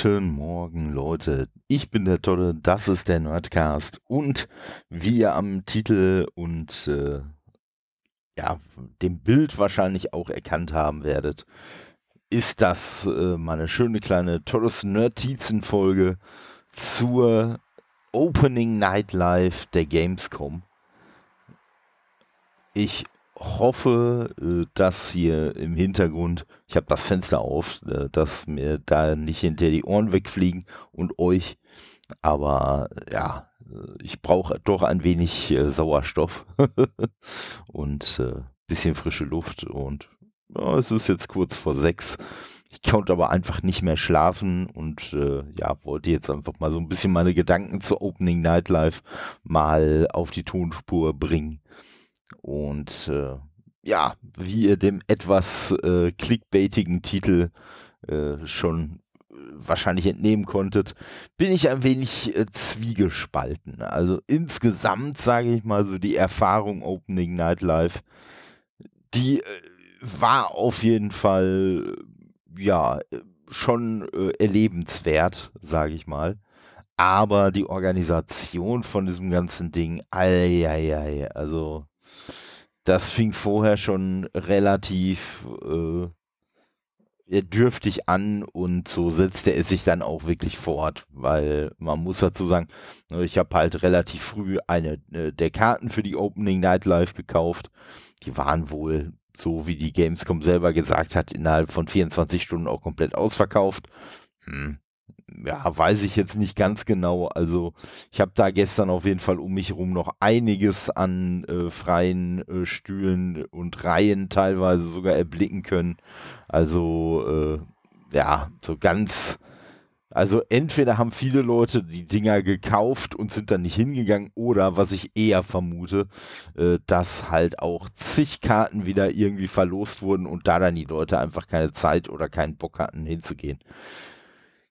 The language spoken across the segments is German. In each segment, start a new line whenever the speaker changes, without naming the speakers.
Guten Morgen, Leute. Ich bin der Tolle, das ist der Nerdcast und wie ihr am Titel und äh, ja, dem Bild wahrscheinlich auch erkannt haben werdet, ist das äh, meine schöne kleine Tolles Nerdizen-Folge zur Opening Night Live der Gamescom. Ich hoffe, äh, dass hier im Hintergrund, ich habe das Fenster auf, äh, dass mir da nicht hinter die Ohren wegfliegen und euch. Aber ja, äh, ich brauche doch ein wenig Sauerstoff und äh, bisschen frische Luft. Und ja, es ist jetzt kurz vor sechs. Ich konnte aber einfach nicht mehr schlafen und äh, ja, wollte jetzt einfach mal so ein bisschen meine Gedanken zur Opening Night Live mal auf die Tonspur bringen. Und äh, ja, wie ihr dem etwas äh, clickbaitigen Titel äh, schon äh, wahrscheinlich entnehmen konntet, bin ich ein wenig äh, zwiegespalten. Also insgesamt sage ich mal so die Erfahrung Opening Night Live, die äh, war auf jeden Fall ja schon äh, erlebenswert, sage ich mal. Aber die Organisation von diesem ganzen Ding, ei, ei, ei, also das fing vorher schon relativ äh, dürftig an und so setzte es sich dann auch wirklich fort, weil man muss dazu sagen, ne, ich habe halt relativ früh eine äh, der Karten für die Opening Night Live gekauft. Die waren wohl, so wie die Gamescom selber gesagt hat, innerhalb von 24 Stunden auch komplett ausverkauft. Hm ja, weiß ich jetzt nicht ganz genau. Also ich habe da gestern auf jeden Fall um mich herum noch einiges an äh, freien äh, Stühlen und Reihen teilweise sogar erblicken können. Also äh, ja, so ganz. Also entweder haben viele Leute die Dinger gekauft und sind dann nicht hingegangen oder was ich eher vermute, äh, dass halt auch zig Karten wieder irgendwie verlost wurden und da dann die Leute einfach keine Zeit oder keinen Bock hatten hinzugehen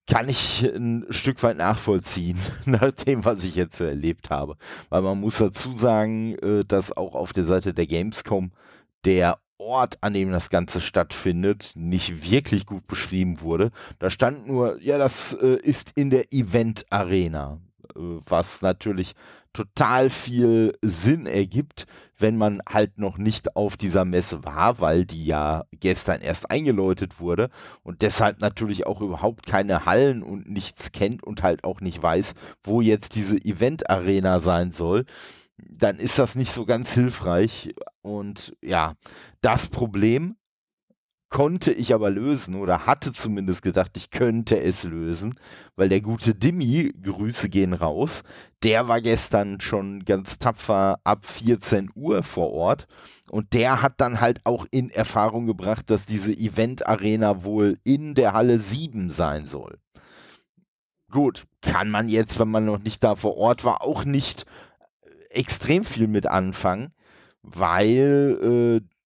kann ich ein Stück weit nachvollziehen, nach dem, was ich jetzt so erlebt habe. Weil man muss dazu sagen, äh, dass auch auf der Seite der Gamescom der Ort, an dem das Ganze stattfindet, nicht wirklich gut beschrieben wurde. Da stand nur, ja, das äh, ist in der Event Arena, äh, was natürlich total viel Sinn ergibt, wenn man halt noch nicht auf dieser Messe war, weil die ja gestern erst eingeläutet wurde und deshalb natürlich auch überhaupt keine Hallen und nichts kennt und halt auch nicht weiß, wo jetzt diese Event-Arena sein soll dann ist das nicht so ganz hilfreich. Und ja, das Problem konnte ich aber lösen oder hatte zumindest gedacht, ich könnte es lösen, weil der gute Dimmi, Grüße gehen raus, der war gestern schon ganz tapfer ab 14 Uhr vor Ort und der hat dann halt auch in Erfahrung gebracht, dass diese Event-Arena wohl in der Halle 7 sein soll. Gut, kann man jetzt, wenn man noch nicht da vor Ort war, auch nicht extrem viel mit anfangen, weil äh,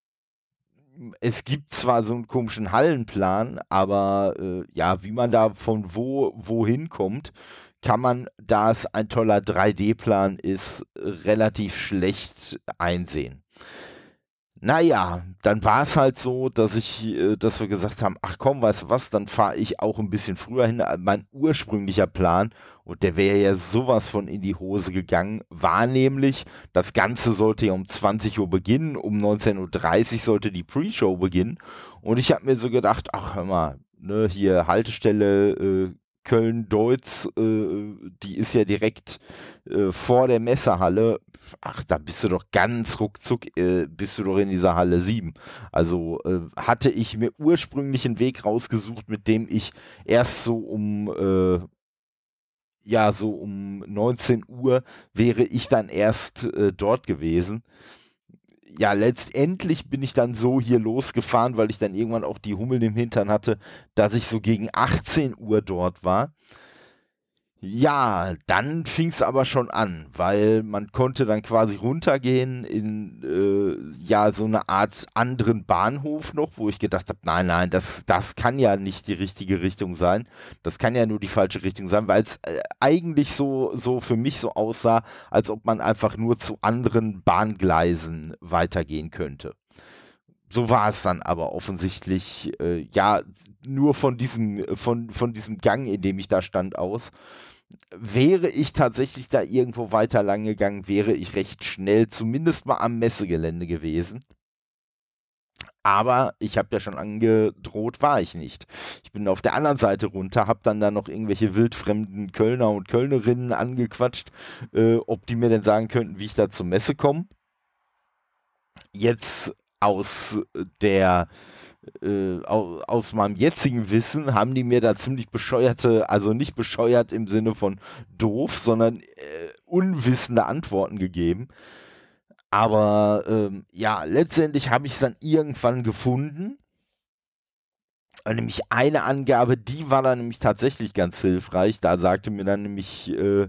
es gibt zwar so einen komischen Hallenplan, aber äh, ja, wie man da von wo wohin kommt, kann man, da es ein toller 3D-Plan ist, relativ schlecht einsehen. Naja, dann war es halt so, dass ich, äh, dass wir gesagt haben, ach komm, weißt du was, dann fahre ich auch ein bisschen früher hin. Mein ursprünglicher Plan, und der wäre ja sowas von in die Hose gegangen, war nämlich, das Ganze sollte ja um 20 Uhr beginnen, um 19.30 Uhr sollte die Pre-Show beginnen. Und ich habe mir so gedacht, ach hör mal, ne, hier Haltestelle äh, Köln-Deutz, äh, die ist ja direkt äh, vor der Messehalle. Ach, da bist du doch ganz ruckzuck, äh, bist du doch in dieser Halle 7. Also äh, hatte ich mir ursprünglich einen Weg rausgesucht, mit dem ich erst so um, äh, ja, so um 19 Uhr wäre ich dann erst äh, dort gewesen ja, letztendlich bin ich dann so hier losgefahren, weil ich dann irgendwann auch die Hummel im Hintern hatte, dass ich so gegen 18 Uhr dort war. Ja, dann fing es aber schon an, weil man konnte dann quasi runtergehen in äh, ja so eine Art anderen Bahnhof noch, wo ich gedacht habe, nein, nein, das, das kann ja nicht die richtige Richtung sein. Das kann ja nur die falsche Richtung sein, weil es äh, eigentlich so, so für mich so aussah, als ob man einfach nur zu anderen Bahngleisen weitergehen könnte so war es dann aber offensichtlich, äh, ja, nur von diesem, von, von diesem Gang, in dem ich da stand, aus. Wäre ich tatsächlich da irgendwo weiter lang gegangen, wäre ich recht schnell zumindest mal am Messegelände gewesen. Aber ich habe ja schon angedroht, war ich nicht. Ich bin auf der anderen Seite runter, habe dann da noch irgendwelche wildfremden Kölner und Kölnerinnen angequatscht, äh, ob die mir denn sagen könnten, wie ich da zur Messe komme. Jetzt aus der äh, aus meinem jetzigen Wissen haben die mir da ziemlich bescheuerte, also nicht bescheuert im Sinne von doof, sondern äh, unwissende Antworten gegeben. Aber ähm, ja, letztendlich habe ich es dann irgendwann gefunden. Und nämlich eine Angabe, die war dann nämlich tatsächlich ganz hilfreich. Da sagte mir dann nämlich äh,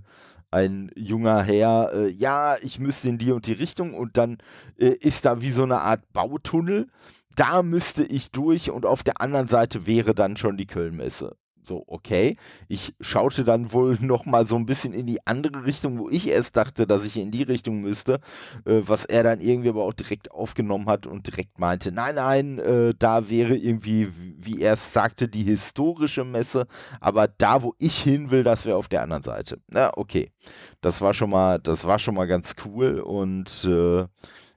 ein junger Herr, äh, ja, ich müsste in die und die Richtung und dann äh, ist da wie so eine Art Bautunnel. Da müsste ich durch und auf der anderen Seite wäre dann schon die Kölnmesse so, okay. Ich schaute dann wohl nochmal so ein bisschen in die andere Richtung, wo ich erst dachte, dass ich in die Richtung müsste, äh, was er dann irgendwie aber auch direkt aufgenommen hat und direkt meinte, nein, nein, äh, da wäre irgendwie, wie er es sagte, die historische Messe, aber da, wo ich hin will, das wäre auf der anderen Seite. Na, okay. Das war schon mal, das war schon mal ganz cool und äh,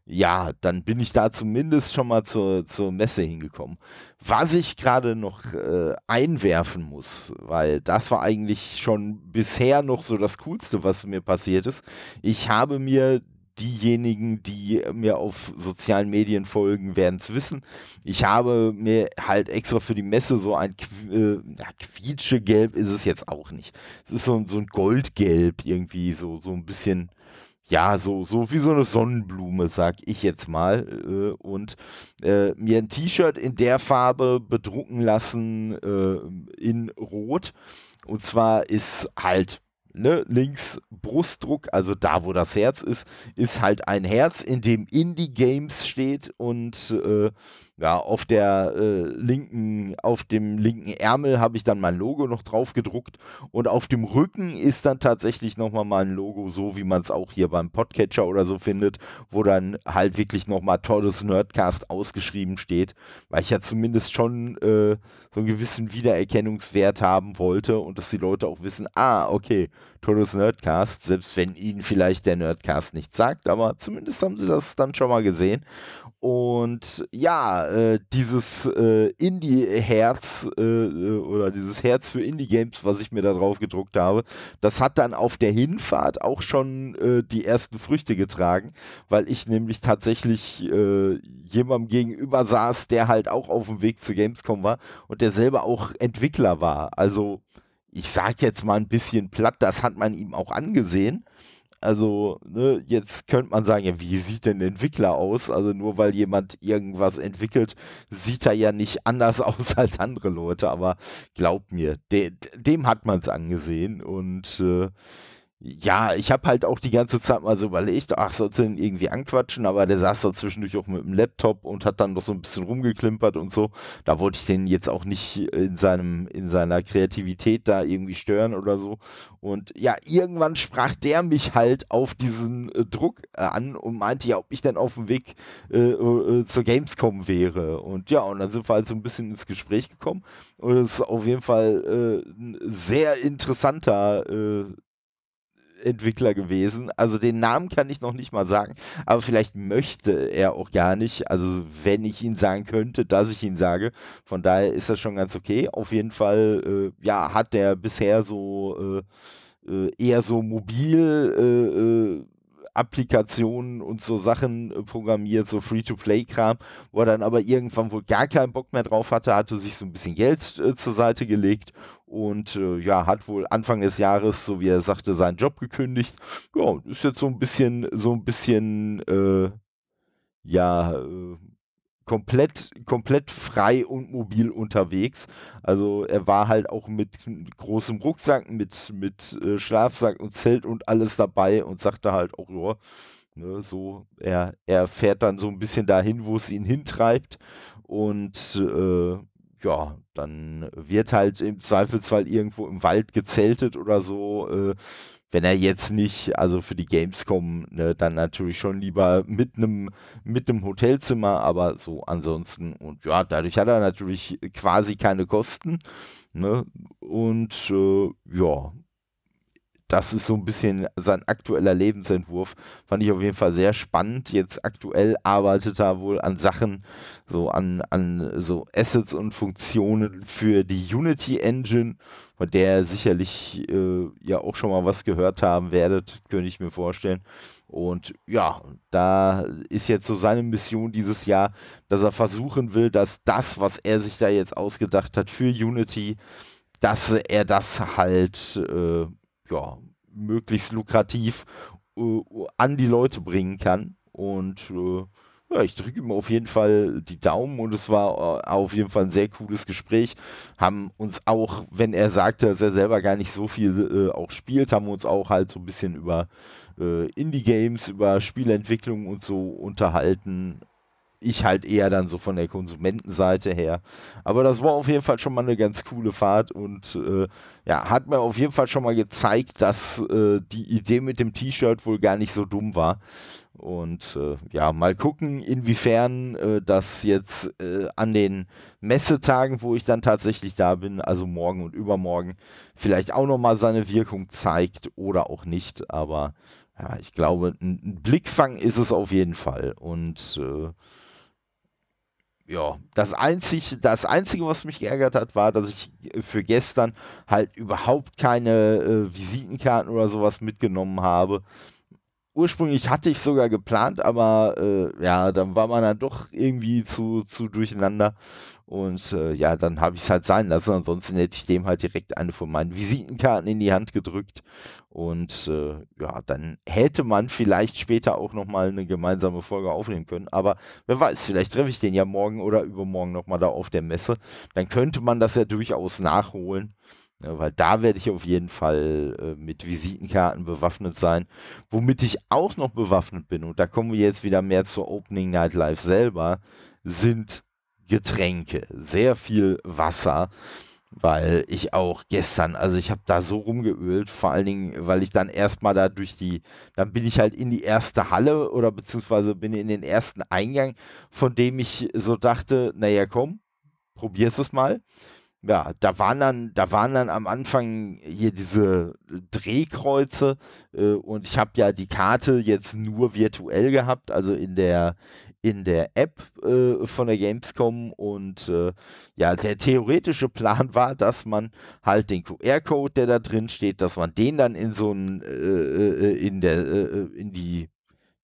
ja, dann bin ich da zumindest schon mal zur, zur Messe hingekommen. Was ich gerade noch äh, einwerfen muss, weil das war eigentlich schon bisher noch so das Coolste, was mir passiert ist. Ich habe mir diejenigen, die mir auf sozialen Medien folgen, werden es wissen. Ich habe mir halt extra für die Messe so ein äh, ja, Quietschegelb ist es jetzt auch nicht. Es ist so, so ein Goldgelb irgendwie, so, so ein bisschen ja, so, so wie so eine Sonnenblume, sag ich jetzt mal. Äh, und äh, mir ein T-Shirt in der Farbe bedrucken lassen äh, in Rot. Und zwar ist halt ne, links Brustdruck, also da, wo das Herz ist, ist halt ein Herz, in dem Indie Games steht und äh, ja, auf der äh, linken, auf dem linken Ärmel habe ich dann mein Logo noch drauf gedruckt und auf dem Rücken ist dann tatsächlich nochmal mein Logo, so wie man es auch hier beim Podcatcher oder so findet, wo dann halt wirklich nochmal Todes Nerdcast ausgeschrieben steht, weil ich ja zumindest schon äh, so einen gewissen Wiedererkennungswert haben wollte und dass die Leute auch wissen, ah, okay, Todes Nerdcast, selbst wenn ihnen vielleicht der Nerdcast nichts sagt, aber zumindest haben sie das dann schon mal gesehen. Und ja, äh, dieses äh, Indie-Herz äh, äh, oder dieses Herz für Indie-Games, was ich mir da drauf gedruckt habe, das hat dann auf der Hinfahrt auch schon äh, die ersten Früchte getragen, weil ich nämlich tatsächlich jemandem gegenüber saß, der halt auch auf dem Weg zu Gamescom war und der selber auch Entwickler war. Also ich sage jetzt mal ein bisschen platt, das hat man ihm auch angesehen. Also, ne, jetzt könnte man sagen, ja, wie sieht denn Entwickler aus? Also nur weil jemand irgendwas entwickelt, sieht er ja nicht anders aus als andere Leute. Aber glaubt mir, de dem hat man es angesehen. Und äh, ja, ich habe halt auch die ganze Zeit mal so überlegt, ach, sollst du den irgendwie anquatschen, aber der saß da zwischendurch auch mit dem Laptop und hat dann noch so ein bisschen rumgeklimpert und so. Da wollte ich den jetzt auch nicht in seinem, in seiner Kreativität da irgendwie stören oder so. Und ja, irgendwann sprach der mich halt auf diesen äh, Druck äh, an und meinte ja, ob ich denn auf dem Weg äh, äh, zur Gamescom wäre. Und ja, und dann sind wir halt so ein bisschen ins Gespräch gekommen. Und es ist auf jeden Fall äh, ein sehr interessanter äh, Entwickler gewesen. Also den Namen kann ich noch nicht mal sagen, aber vielleicht möchte er auch gar nicht. Also wenn ich ihn sagen könnte, dass ich ihn sage. Von daher ist das schon ganz okay. Auf jeden Fall, äh, ja, hat der bisher so äh, äh eher so mobil äh, äh Applikationen und so Sachen äh, programmiert, so Free-to-Play-Kram, wo er dann aber irgendwann wohl gar keinen Bock mehr drauf hatte, hatte sich so ein bisschen Geld äh, zur Seite gelegt und äh, ja, hat wohl Anfang des Jahres, so wie er sagte, seinen Job gekündigt. Ja, ist jetzt so ein bisschen, so ein bisschen, äh, ja, äh, komplett, komplett frei und mobil unterwegs. Also er war halt auch mit großem Rucksack, mit, mit äh, Schlafsack und Zelt und alles dabei und sagte halt auch, ja, ne, so, er, er fährt dann so ein bisschen dahin, wo es ihn hintreibt und äh, ja, dann wird halt im Zweifelsfall irgendwo im Wald gezeltet oder so. Äh, wenn er jetzt nicht, also für die Gamescom, ne, dann natürlich schon lieber mit einem mit Hotelzimmer, aber so ansonsten und ja, dadurch hat er natürlich quasi keine Kosten. Ne? Und äh, ja, das ist so ein bisschen sein aktueller Lebensentwurf. Fand ich auf jeden Fall sehr spannend. Jetzt aktuell arbeitet er wohl an Sachen, so an, an so Assets und Funktionen für die Unity Engine, von der ihr sicherlich äh, ja auch schon mal was gehört haben werdet, könnte ich mir vorstellen. Und ja, da ist jetzt so seine Mission dieses Jahr, dass er versuchen will, dass das, was er sich da jetzt ausgedacht hat für Unity, dass er das halt äh, ja, möglichst lukrativ äh, an die Leute bringen kann. Und äh, ja, ich drücke ihm auf jeden Fall die Daumen und es war äh, auf jeden Fall ein sehr cooles Gespräch. Haben uns auch, wenn er sagte, dass er selber gar nicht so viel äh, auch spielt, haben wir uns auch halt so ein bisschen über äh, Indie-Games, über Spielentwicklung und so unterhalten ich halt eher dann so von der Konsumentenseite her. Aber das war auf jeden Fall schon mal eine ganz coole Fahrt und äh, ja, hat mir auf jeden Fall schon mal gezeigt, dass äh, die Idee mit dem T-Shirt wohl gar nicht so dumm war. Und äh, ja, mal gucken, inwiefern äh, das jetzt äh, an den Messetagen, wo ich dann tatsächlich da bin, also morgen und übermorgen, vielleicht auch nochmal seine Wirkung zeigt oder auch nicht. Aber ja, ich glaube, ein Blickfang ist es auf jeden Fall. Und äh, ja, das, einzig, das Einzige, was mich geärgert hat, war, dass ich für gestern halt überhaupt keine äh, Visitenkarten oder sowas mitgenommen habe. Ursprünglich hatte ich sogar geplant, aber äh, ja, dann war man dann doch irgendwie zu, zu durcheinander. Und äh, ja, dann habe ich es halt sein lassen. Ansonsten hätte ich dem halt direkt eine von meinen Visitenkarten in die Hand gedrückt. Und äh, ja, dann hätte man vielleicht später auch nochmal eine gemeinsame Folge aufnehmen können. Aber wer weiß, vielleicht treffe ich den ja morgen oder übermorgen nochmal da auf der Messe. Dann könnte man das ja durchaus nachholen. Ja, weil da werde ich auf jeden Fall äh, mit Visitenkarten bewaffnet sein. Womit ich auch noch bewaffnet bin, und da kommen wir jetzt wieder mehr zur Opening Night Live selber, sind Getränke, sehr viel Wasser, weil ich auch gestern, also ich habe da so rumgeölt, vor allen Dingen, weil ich dann erstmal da durch die, dann bin ich halt in die erste Halle oder beziehungsweise bin in den ersten Eingang, von dem ich so dachte, naja komm, probier's es mal. Ja, da waren dann, da waren dann am Anfang hier diese Drehkreuze äh, und ich habe ja die Karte jetzt nur virtuell gehabt, also in der in der App äh, von der Gamescom. Und äh, ja, der theoretische Plan war, dass man halt den QR-Code, der da drin steht, dass man den dann in so ein äh, äh in der äh, in die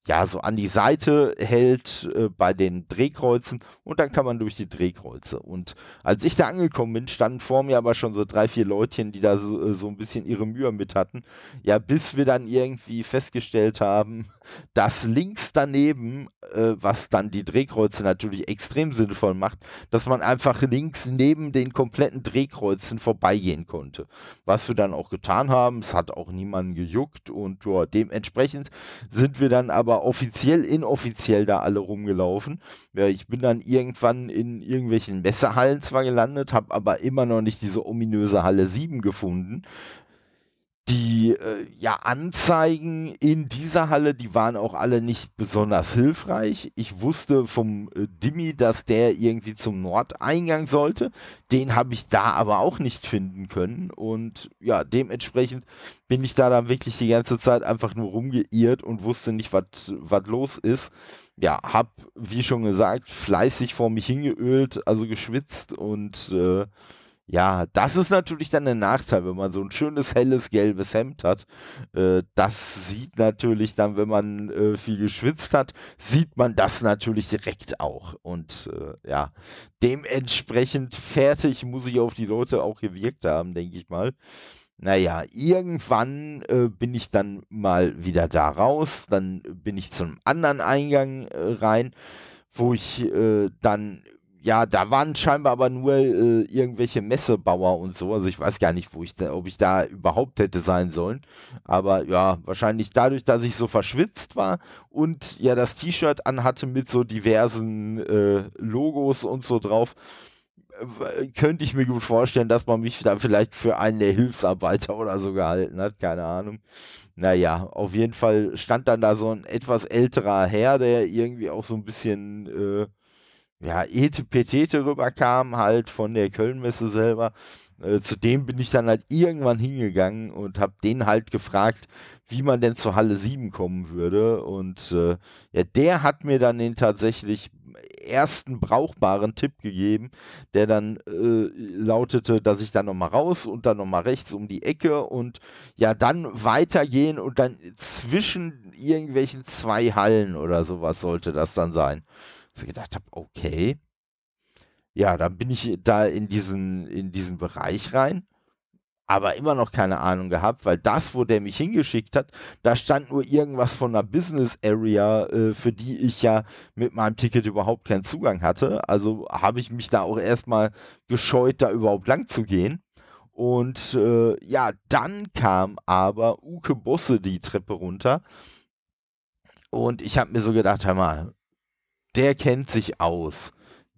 ja, so an die Seite hält äh, bei den Drehkreuzen und dann kann man durch die Drehkreuze. Und als ich da angekommen bin, standen vor mir aber schon so drei, vier Leutchen, die da so, äh, so ein bisschen ihre Mühe mit hatten. Ja, bis wir dann irgendwie festgestellt haben, dass links daneben, äh, was dann die Drehkreuze natürlich extrem sinnvoll macht, dass man einfach links neben den kompletten Drehkreuzen vorbeigehen konnte. Was wir dann auch getan haben, es hat auch niemanden gejuckt und ja, dementsprechend sind wir dann aber offiziell, inoffiziell da alle rumgelaufen. Ja, ich bin dann irgendwann in irgendwelchen Messehallen zwar gelandet, habe aber immer noch nicht diese ominöse Halle 7 gefunden die äh, ja Anzeigen in dieser Halle, die waren auch alle nicht besonders hilfreich. Ich wusste vom äh, Dimmi, dass der irgendwie zum Nordeingang sollte. Den habe ich da aber auch nicht finden können. Und ja, dementsprechend bin ich da dann wirklich die ganze Zeit einfach nur rumgeirrt und wusste nicht, was los ist. Ja, hab, wie schon gesagt, fleißig vor mich hingeölt, also geschwitzt und äh, ja, das ist natürlich dann ein Nachteil, wenn man so ein schönes helles gelbes Hemd hat. Äh, das sieht natürlich dann, wenn man äh, viel geschwitzt hat, sieht man das natürlich direkt auch. Und äh, ja, dementsprechend fertig muss ich auf die Leute auch gewirkt haben, denke ich mal. Naja, irgendwann äh, bin ich dann mal wieder da raus, dann bin ich zum anderen Eingang äh, rein, wo ich äh, dann ja, da waren scheinbar aber nur äh, irgendwelche Messebauer und so. Also ich weiß gar nicht, wo ich da, ob ich da überhaupt hätte sein sollen. Aber ja, wahrscheinlich dadurch, dass ich so verschwitzt war und ja das T-Shirt anhatte mit so diversen äh, Logos und so drauf, könnte ich mir gut vorstellen, dass man mich da vielleicht für einen der Hilfsarbeiter oder so gehalten hat, keine Ahnung. Naja, auf jeden Fall stand dann da so ein etwas älterer Herr, der irgendwie auch so ein bisschen, äh, ja, etepetete rüberkam, halt von der Kölnmesse selber. Äh, zu dem bin ich dann halt irgendwann hingegangen und habe den halt gefragt, wie man denn zur Halle 7 kommen würde. Und äh, ja, der hat mir dann den tatsächlich ersten brauchbaren Tipp gegeben, der dann äh, lautete, dass ich dann nochmal raus und dann nochmal rechts um die Ecke und ja, dann weitergehen und dann zwischen irgendwelchen zwei Hallen oder sowas sollte das dann sein. Also gedacht habe, okay. Ja, dann bin ich da in diesen, in diesen Bereich rein aber immer noch keine Ahnung gehabt, weil das, wo der mich hingeschickt hat, da stand nur irgendwas von einer Business Area, äh, für die ich ja mit meinem Ticket überhaupt keinen Zugang hatte. Also habe ich mich da auch erstmal gescheut, da überhaupt lang zu gehen. Und äh, ja, dann kam aber Uke Bosse die Treppe runter. Und ich habe mir so gedacht, hör mal, der kennt sich aus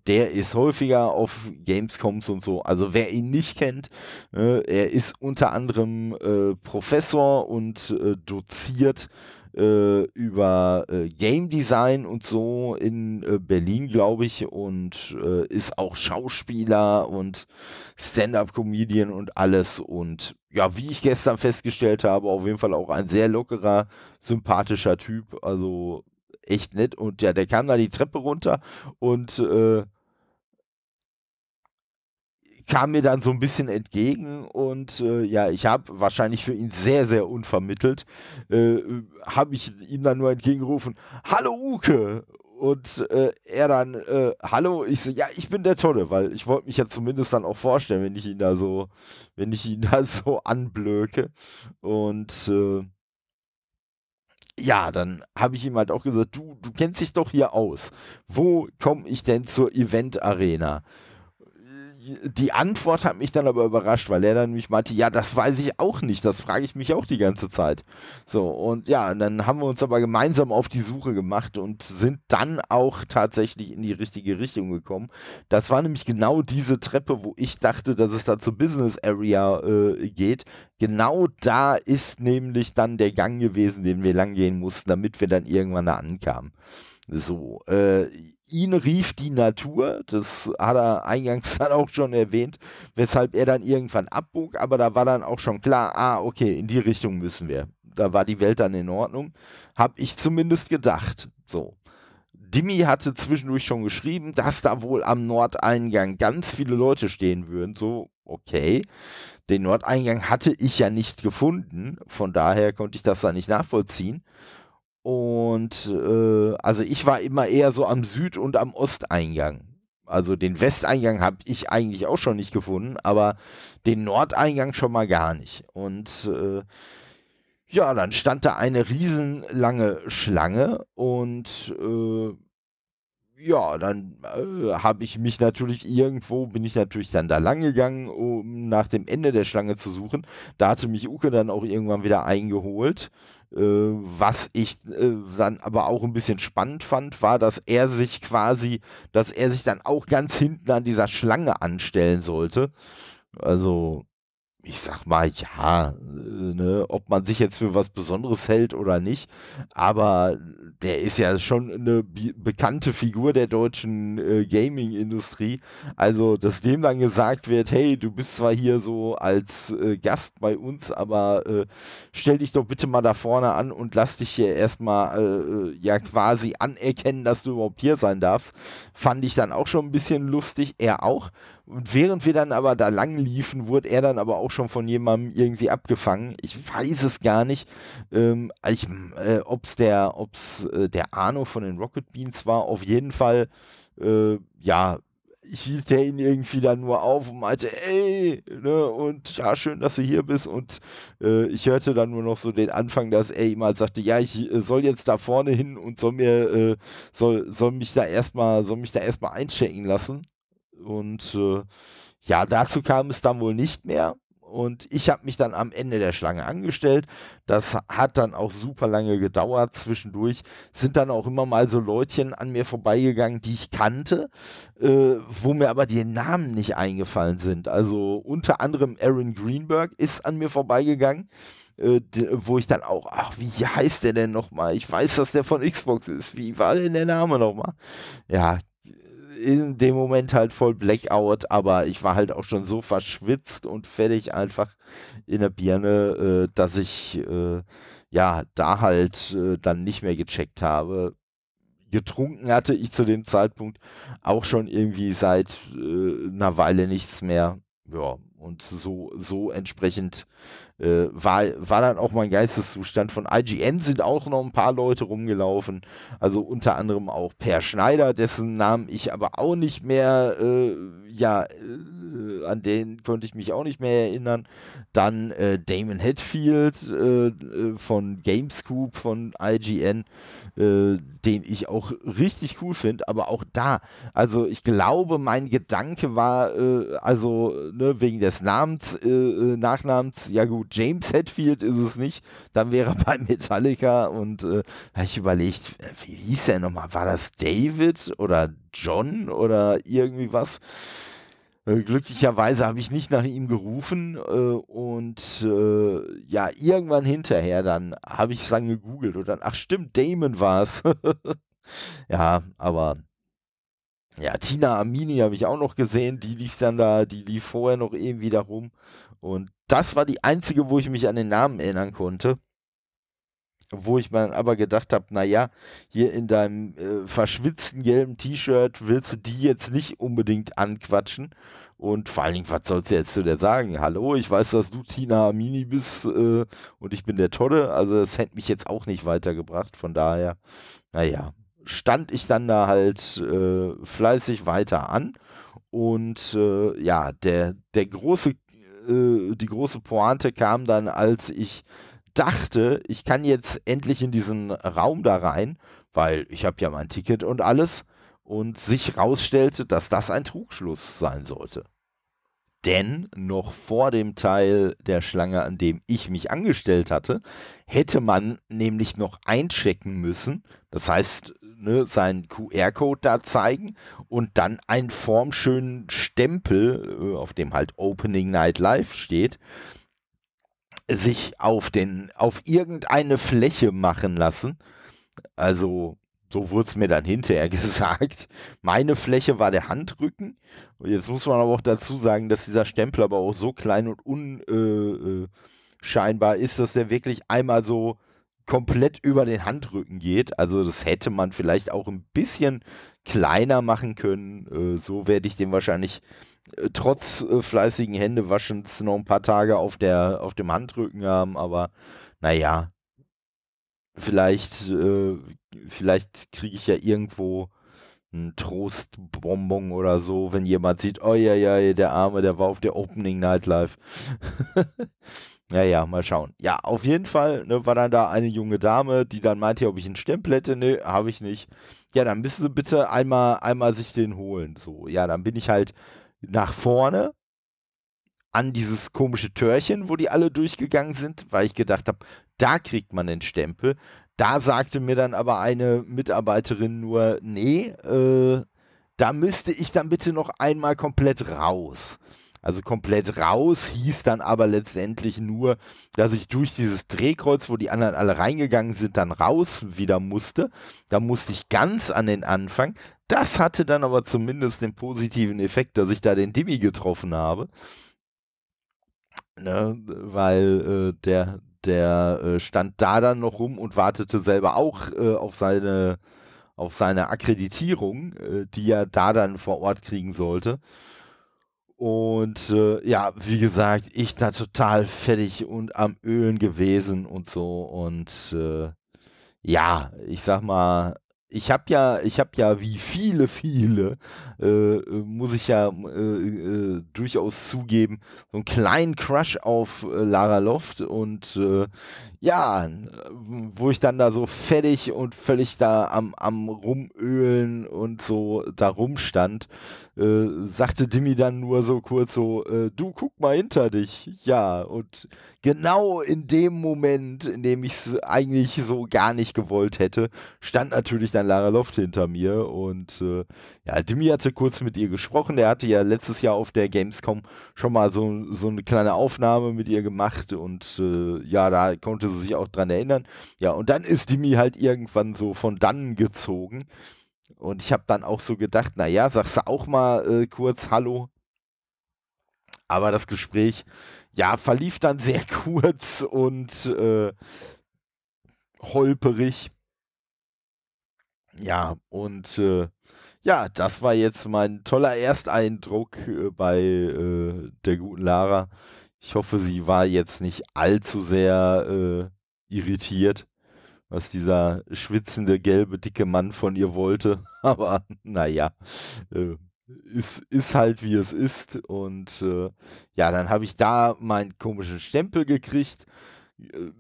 der ist häufiger auf Gamescoms und so. Also wer ihn nicht kennt, äh, er ist unter anderem äh, Professor und äh, doziert äh, über äh, Game Design und so in äh, Berlin, glaube ich, und ist auch Schauspieler und Stand-up-Comedian und alles. Und ja, wie ich gestern festgestellt habe, auf jeden Fall auch ein sehr lockerer, sympathischer Typ. Also echt nett. Und ja, der kam da die Treppe runter und äh, kam mir dann so ein bisschen entgegen und äh, ja, ich habe wahrscheinlich für ihn sehr, sehr unvermittelt, äh, habe ich ihm dann nur entgegengerufen, Hallo Uke! Und äh, er dann, äh, hallo, ich so, ja, ich bin der Tolle, weil ich wollte mich ja zumindest dann auch vorstellen, wenn ich ihn da so, wenn ich ihn da so anblöke. Und äh, ja, dann habe ich ihm halt auch gesagt, du, du kennst dich doch hier aus. Wo komme ich denn zur Event Arena? Die Antwort hat mich dann aber überrascht, weil er dann mich meinte, ja, das weiß ich auch nicht, das frage ich mich auch die ganze Zeit. So, und ja, und dann haben wir uns aber gemeinsam auf die Suche gemacht und sind dann auch tatsächlich in die richtige Richtung gekommen. Das war nämlich genau diese Treppe, wo ich dachte, dass es da zur Business Area äh, geht. Genau da ist nämlich dann der Gang gewesen, den wir lang gehen mussten, damit wir dann irgendwann da ankamen. So, äh, ihn rief die Natur, das hat er eingangs dann auch schon erwähnt, weshalb er dann irgendwann abbog, aber da war dann auch schon klar, ah, okay, in die Richtung müssen wir. Da war die Welt dann in Ordnung, habe ich zumindest gedacht. So. Dimi hatte zwischendurch schon geschrieben, dass da wohl am Nordeingang ganz viele Leute stehen würden. So, okay. Den Nordeingang hatte ich ja nicht gefunden, von daher konnte ich das da nicht nachvollziehen. Und äh, also ich war immer eher so am Süd- und am Osteingang. Also den Westeingang habe ich eigentlich auch schon nicht gefunden, aber den Nordeingang schon mal gar nicht. Und äh, ja, dann stand da eine riesenlange Schlange und äh, ja, dann äh, habe ich mich natürlich irgendwo, bin ich natürlich dann da lang gegangen, um nach dem Ende der Schlange zu suchen. Da hatte mich Uke dann auch irgendwann wieder eingeholt. Äh, was ich äh, dann aber auch ein bisschen spannend fand, war, dass er sich quasi, dass er sich dann auch ganz hinten an dieser Schlange anstellen sollte. Also ich sag mal, ja, äh, ne, ob man sich jetzt für was Besonderes hält oder nicht, aber der ist ja schon eine bekannte Figur der deutschen äh, Gaming-Industrie. Also, dass dem dann gesagt wird, hey, du bist zwar hier so als äh, Gast bei uns, aber äh, stell dich doch bitte mal da vorne an und lass dich hier erstmal äh, ja quasi anerkennen, dass du überhaupt hier sein darfst, fand ich dann auch schon ein bisschen lustig, er auch. Und während wir dann aber da lang liefen, wurde er dann aber auch schon von jemandem irgendwie abgefangen. Ich weiß es gar nicht, ähm, äh, ob es der, ob's, äh, der Arno von den Rocket Beans war. Auf jeden Fall, äh, ja, hielt der ihn irgendwie dann nur auf und meinte, ey, ne, und ja, schön, dass du hier bist. Und äh, ich hörte dann nur noch so den Anfang, dass er ihm halt sagte, ja, ich äh, soll jetzt da vorne hin und soll mir, äh, soll, soll mich da erstmal, soll mich da erstmal einchecken lassen. Und äh, ja, dazu kam es dann wohl nicht mehr. und ich habe mich dann am Ende der Schlange angestellt. Das hat dann auch super lange gedauert. Zwischendurch sind dann auch immer mal so Leutchen an mir vorbeigegangen, die ich kannte, äh, wo mir aber die Namen nicht eingefallen sind. Also unter anderem Aaron Greenberg ist an mir vorbeigegangen. Äh, wo ich dann auch, ach, wie heißt der denn nochmal? Ich weiß, dass der von Xbox ist. Wie war denn der Name nochmal? Ja, in dem Moment halt voll Blackout, aber ich war halt auch schon so verschwitzt und fertig einfach in der Birne, äh, dass ich äh, ja da halt äh, dann nicht mehr gecheckt habe. Getrunken hatte ich zu dem Zeitpunkt auch schon irgendwie seit äh, einer Weile nichts mehr. Ja, und so, so entsprechend äh, war, war dann auch mein Geisteszustand. Von IGN sind auch noch ein paar Leute rumgelaufen. Also unter anderem auch Per Schneider, dessen Namen ich aber auch nicht mehr, äh, ja, äh, an den konnte ich mich auch nicht mehr erinnern. Dann äh, Damon Hetfield äh, äh, von Gamescoop von IGN, den ich auch richtig cool finde. Aber auch da, also ich glaube, mein Gedanke war, also ne, wegen des Namens, Nachnamens, ja gut, James Hetfield ist es nicht, dann wäre er bei Metallica und äh, da habe ich überlegt, wie hieß er nochmal? War das David oder John oder irgendwie was? Äh, glücklicherweise habe ich nicht nach ihm gerufen äh, und äh, ja, irgendwann hinterher dann habe ich es dann gegoogelt und dann, ach stimmt, Damon war es. ja, aber ja, Tina Amini habe ich auch noch gesehen, die lief dann da, die lief vorher noch irgendwie da rum. Und das war die einzige, wo ich mich an den Namen erinnern konnte. Wo ich mir aber gedacht habe, naja, hier in deinem äh, verschwitzten gelben T-Shirt willst du die jetzt nicht unbedingt anquatschen. Und vor allen Dingen, was sollst du jetzt zu der sagen? Hallo, ich weiß, dass du Tina Amini bist äh, und ich bin der Todde. Also es hätte mich jetzt auch nicht weitergebracht. Von daher, naja, stand ich dann da halt äh, fleißig weiter an. Und äh, ja, der, der große, äh, die große Pointe kam dann, als ich dachte, ich kann jetzt endlich in diesen Raum da rein, weil ich habe ja mein Ticket und alles. Und sich rausstellte, dass das ein Trugschluss sein sollte. Denn noch vor dem Teil der Schlange, an dem ich mich angestellt hatte, hätte man nämlich noch einchecken müssen. Das heißt, ne, seinen QR-Code da zeigen und dann einen formschönen Stempel, äh, auf dem halt Opening Night Live steht, sich auf den, auf irgendeine Fläche machen lassen. Also so wurde es mir dann hinterher gesagt. Meine Fläche war der Handrücken. Und jetzt muss man aber auch dazu sagen, dass dieser Stempel aber auch so klein und unscheinbar äh, äh ist, dass der wirklich einmal so komplett über den Handrücken geht. Also das hätte man vielleicht auch ein bisschen kleiner machen können. Äh, so werde ich den wahrscheinlich trotz fleißigen Händewaschens noch ein paar Tage auf, der, auf dem Handrücken haben. Aber naja, vielleicht, äh, vielleicht kriege ich ja irgendwo einen Trostbonbon oder so, wenn jemand sieht, oh ja, ja, der Arme, der war auf der Opening Night Live. ja, ja, mal schauen. Ja, auf jeden Fall ne, war dann da eine junge Dame, die dann meinte, ob ich einen Stempel hätte. Ne, habe ich nicht. Ja, dann müssen Sie bitte einmal, einmal sich den holen. So, ja, dann bin ich halt nach vorne an dieses komische Türchen, wo die alle durchgegangen sind, weil ich gedacht habe, da kriegt man den Stempel. Da sagte mir dann aber eine Mitarbeiterin nur, nee, äh, da müsste ich dann bitte noch einmal komplett raus. Also komplett raus hieß dann aber letztendlich nur, dass ich durch dieses Drehkreuz, wo die anderen alle reingegangen sind, dann raus wieder musste. Da musste ich ganz an den Anfang. Das hatte dann aber zumindest den positiven Effekt, dass ich da den Dimmi getroffen habe. Ne, weil äh, der, der äh, stand da dann noch rum und wartete selber auch äh, auf seine auf seine Akkreditierung, äh, die er da dann vor Ort kriegen sollte. Und äh, ja, wie gesagt, ich da total fertig und am Ölen gewesen und so. Und äh, ja, ich sag mal, ich habe ja, ich habe ja wie viele, viele, äh, muss ich ja äh, äh, durchaus zugeben, so einen kleinen Crush auf äh, Lara Loft und äh, ja, wo ich dann da so fertig und völlig da am, am Rumölen und so da rumstand, äh, sagte Dimi dann nur so kurz so, du guck mal hinter dich. Ja, und genau in dem Moment, in dem ich es eigentlich so gar nicht gewollt hätte, stand natürlich dann Lara Loft hinter mir und äh, ja, Dimi hatte kurz mit ihr gesprochen. Der hatte ja letztes Jahr auf der Gamescom schon mal so, so eine kleine Aufnahme mit ihr gemacht und äh, ja, da konnte sie sich auch dran erinnern. Ja, und dann ist Dimi halt irgendwann so von dann gezogen. Und ich habe dann auch so gedacht, naja, sagst du auch mal äh, kurz Hallo. Aber das Gespräch, ja, verlief dann sehr kurz und äh, holperig. Ja, und äh, ja, das war jetzt mein toller Ersteindruck äh, bei äh, der guten Lara. Ich hoffe, sie war jetzt nicht allzu sehr äh, irritiert, was dieser schwitzende, gelbe, dicke Mann von ihr wollte. Aber naja, äh, ist, ist halt wie es ist. Und äh, ja, dann habe ich da meinen komischen Stempel gekriegt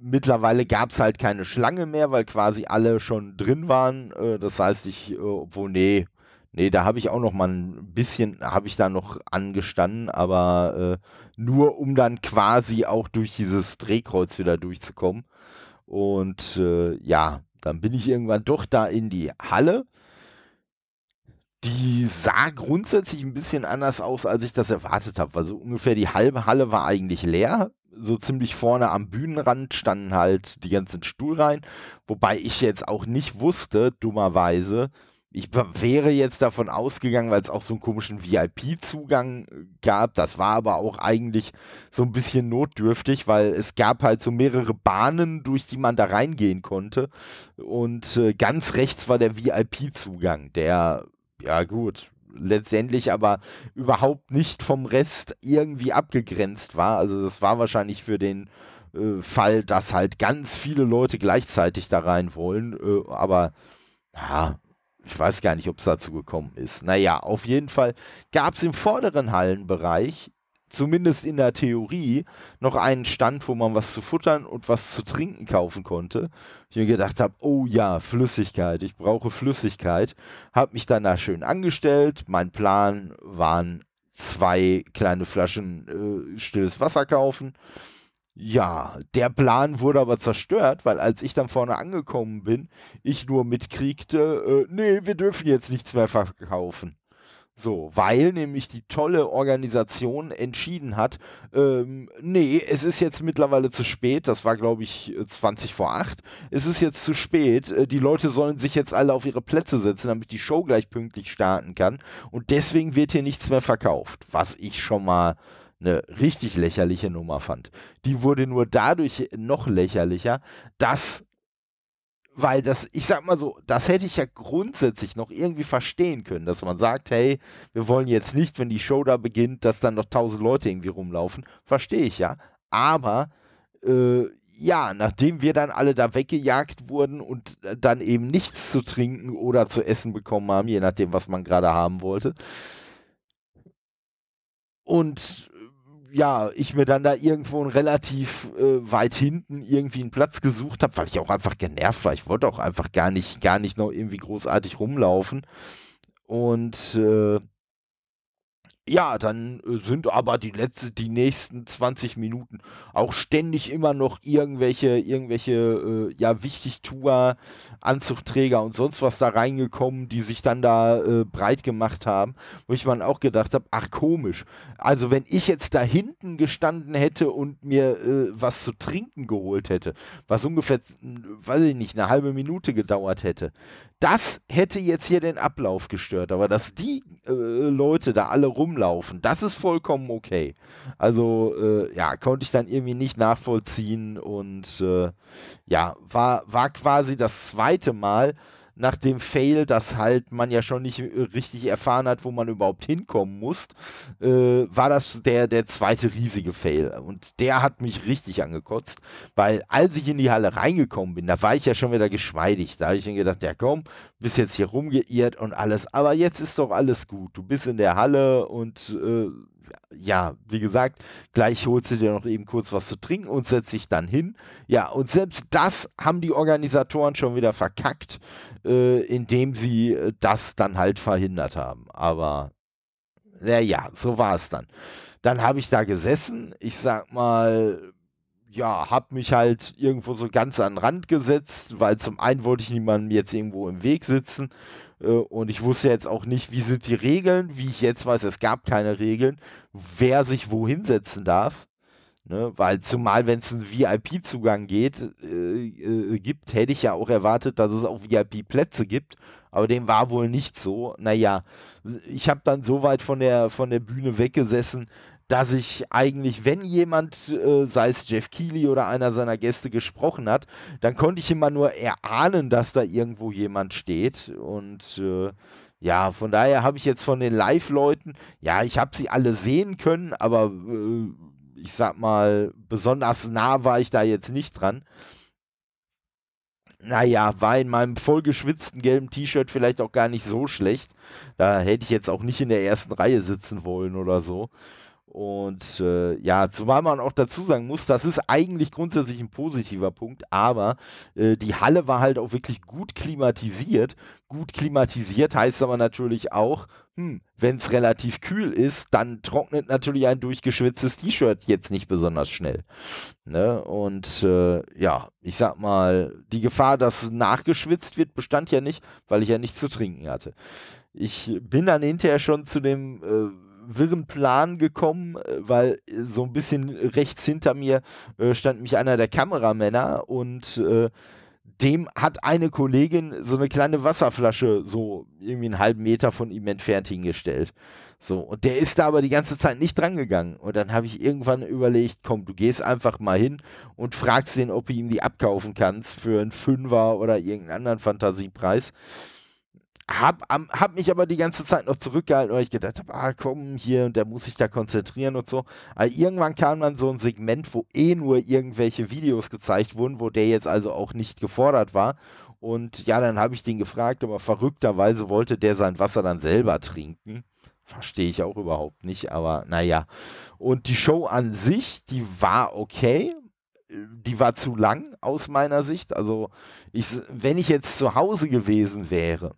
mittlerweile gab es halt keine Schlange mehr, weil quasi alle schon drin waren. Äh, das heißt, ich, äh, obwohl, nee, nee, da habe ich auch noch mal ein bisschen, habe ich da noch angestanden, aber äh, nur um dann quasi auch durch dieses Drehkreuz wieder durchzukommen. Und äh, ja, dann bin ich irgendwann doch da in die Halle. Die sah grundsätzlich ein bisschen anders aus, als ich das erwartet habe. Also ungefähr die halbe Halle war eigentlich leer so ziemlich vorne am Bühnenrand standen halt die ganzen Stuhlreihen, wobei ich jetzt auch nicht wusste, dummerweise, ich wäre jetzt davon ausgegangen, weil es auch so einen komischen VIP-Zugang äh, gab. Das war aber auch eigentlich so ein bisschen notdürftig, weil es gab halt so mehrere Bahnen, durch die man da reingehen konnte. Und äh, ganz rechts war der VIP-Zugang, der, ja gut, letztendlich aber überhaupt nicht vom Rest irgendwie abgegrenzt war. Also das war wahrscheinlich für den äh, Fall, dass halt ganz viele Leute gleichzeitig da rein wollen. Äh, aber ja, ich weiß gar nicht, ob es dazu gekommen ist. Naja, auf jeden Fall gab es im vorderen Hallenbereich zumindest in der Theorie, noch einen Stand, wo man was zu futtern und was zu trinken kaufen konnte. Ich mir gedacht habe, oh ja, Flüssigkeit, ich brauche Flüssigkeit. Habe mich dann da schön angestellt. Mein Plan waren zwei kleine Flaschen äh, stilles Wasser kaufen. Ja, der Plan wurde aber zerstört, weil als ich dann vorne angekommen bin, ich nur mitkriegte, äh, nee, wir dürfen jetzt nichts mehr verkaufen. So, weil nämlich die tolle Organisation entschieden hat, ähm, nee, es ist jetzt mittlerweile zu spät, das war glaube ich 20 vor 8, es ist jetzt zu spät, äh, die Leute sollen sich jetzt alle auf ihre Plätze setzen, damit die Show gleich pünktlich starten kann und deswegen wird hier nichts mehr verkauft, was ich schon mal eine richtig lächerliche Nummer fand. Die wurde nur dadurch noch lächerlicher, dass weil das, ich sag mal so, das hätte ich ja grundsätzlich noch irgendwie verstehen können, dass man sagt, hey, wir wollen jetzt nicht, wenn die Show da beginnt, dass dann noch tausend Leute irgendwie rumlaufen. Verstehe ich ja. Aber äh, ja, nachdem wir dann alle da weggejagt wurden und dann eben nichts zu trinken oder zu essen bekommen haben, je nachdem, was man gerade haben wollte. Und ja, ich mir dann da irgendwo relativ äh, weit hinten irgendwie einen Platz gesucht habe, weil ich auch einfach genervt war. Ich wollte auch einfach gar nicht, gar nicht noch irgendwie großartig rumlaufen. Und äh, ja, dann äh, sind aber die letzte, die nächsten 20 Minuten auch ständig immer noch irgendwelche, irgendwelche, äh, ja, Wichtigtour, Anzugträger und sonst was da reingekommen, die sich dann da äh, breit gemacht haben, wo ich mir auch gedacht habe, ach komisch. Also wenn ich jetzt da hinten gestanden hätte und mir äh, was zu trinken geholt hätte, was ungefähr, weiß ich nicht, eine halbe Minute gedauert hätte, das hätte jetzt hier den Ablauf gestört. Aber dass die äh, Leute da alle rumlaufen, das ist vollkommen okay. Also äh, ja, konnte ich dann irgendwie nicht nachvollziehen und äh, ja, war, war quasi das zweite Mal, nach dem Fail, dass halt man ja schon nicht richtig erfahren hat, wo man überhaupt hinkommen muss, äh, war das der, der zweite riesige Fail. Und der hat mich richtig angekotzt, weil als ich in die Halle reingekommen bin, da war ich ja schon wieder geschmeidig. Da habe ich mir gedacht, ja komm, bist jetzt hier rumgeirrt und alles, aber jetzt ist doch alles gut. Du bist in der Halle und äh, ja, wie gesagt, gleich holst du dir noch eben kurz was zu trinken und setzt dich dann hin. Ja, und selbst das haben die Organisatoren schon wieder verkackt, äh, indem sie äh, das dann halt verhindert haben. Aber naja, so war es dann. Dann habe ich da gesessen, ich sag mal, ja, hab mich halt irgendwo so ganz an den Rand gesetzt, weil zum einen wollte ich niemandem jetzt irgendwo im Weg sitzen und ich wusste jetzt auch nicht, wie sind die Regeln, wie ich jetzt weiß, es gab keine Regeln, wer sich wo hinsetzen darf. Ne, weil zumal, wenn es einen VIP-Zugang geht, äh, äh, gibt, hätte ich ja auch erwartet, dass es auch VIP-Plätze gibt. Aber dem war wohl nicht so. Naja, ich habe dann so weit von der, von der Bühne weggesessen, dass ich eigentlich, wenn jemand, äh, sei es Jeff Keighley oder einer seiner Gäste, gesprochen hat, dann konnte ich immer nur erahnen, dass da irgendwo jemand steht. Und äh, ja, von daher habe ich jetzt von den Live-Leuten, ja, ich habe sie alle sehen können, aber äh, ich sag mal, besonders nah war ich da jetzt nicht dran. Naja, war in meinem vollgeschwitzten gelben T-Shirt vielleicht auch gar nicht so schlecht. Da hätte ich jetzt auch nicht in der ersten Reihe sitzen wollen oder so. Und äh, ja, zumal man auch dazu sagen muss, das ist eigentlich grundsätzlich ein positiver Punkt, aber äh, die Halle war halt auch wirklich gut klimatisiert. Gut klimatisiert heißt aber natürlich auch, hm, wenn es relativ kühl ist, dann trocknet natürlich ein durchgeschwitztes T-Shirt jetzt nicht besonders schnell. Ne? Und äh, ja, ich sag mal, die Gefahr, dass nachgeschwitzt wird, bestand ja nicht, weil ich ja nichts zu trinken hatte. Ich bin dann hinterher schon zu dem äh, wirren Plan gekommen, äh, weil äh, so ein bisschen rechts hinter mir äh, stand mich einer der Kameramänner und äh, dem hat eine Kollegin so eine kleine Wasserflasche so irgendwie einen halben Meter von ihm entfernt hingestellt. So, und der ist da aber die ganze Zeit nicht drangegangen. Und dann habe ich irgendwann überlegt, komm, du gehst einfach mal hin und fragst den, ob du ihm die abkaufen kannst für einen Fünfer oder irgendeinen anderen Fantasiepreis. Hab, hab mich aber die ganze Zeit noch zurückgehalten, weil ich gedacht habe, ah komm, hier, der muss sich da konzentrieren und so. Aber irgendwann kam dann so ein Segment, wo eh nur irgendwelche Videos gezeigt wurden, wo der jetzt also auch nicht gefordert war. Und ja, dann habe ich den gefragt, aber verrückterweise wollte der sein Wasser dann selber trinken. Verstehe ich auch überhaupt nicht, aber naja. Und die Show an sich, die war okay. Die war zu lang aus meiner Sicht. Also, ich, wenn ich jetzt zu Hause gewesen wäre,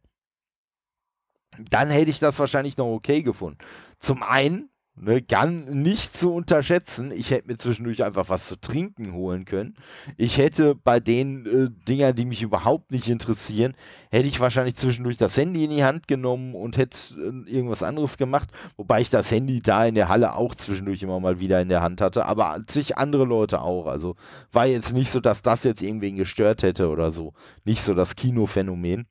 dann hätte ich das wahrscheinlich noch okay gefunden. Zum einen, Ne, ganz nicht zu unterschätzen. Ich hätte mir zwischendurch einfach was zu trinken holen können. Ich hätte bei den äh, Dingern, die mich überhaupt nicht interessieren, hätte ich wahrscheinlich zwischendurch das Handy in die Hand genommen und hätte äh, irgendwas anderes gemacht. Wobei ich das Handy da in der Halle auch zwischendurch immer mal wieder in der Hand hatte. Aber zig andere Leute auch. Also war jetzt nicht so, dass das jetzt irgendwen gestört hätte oder so. Nicht so das Kinophänomen.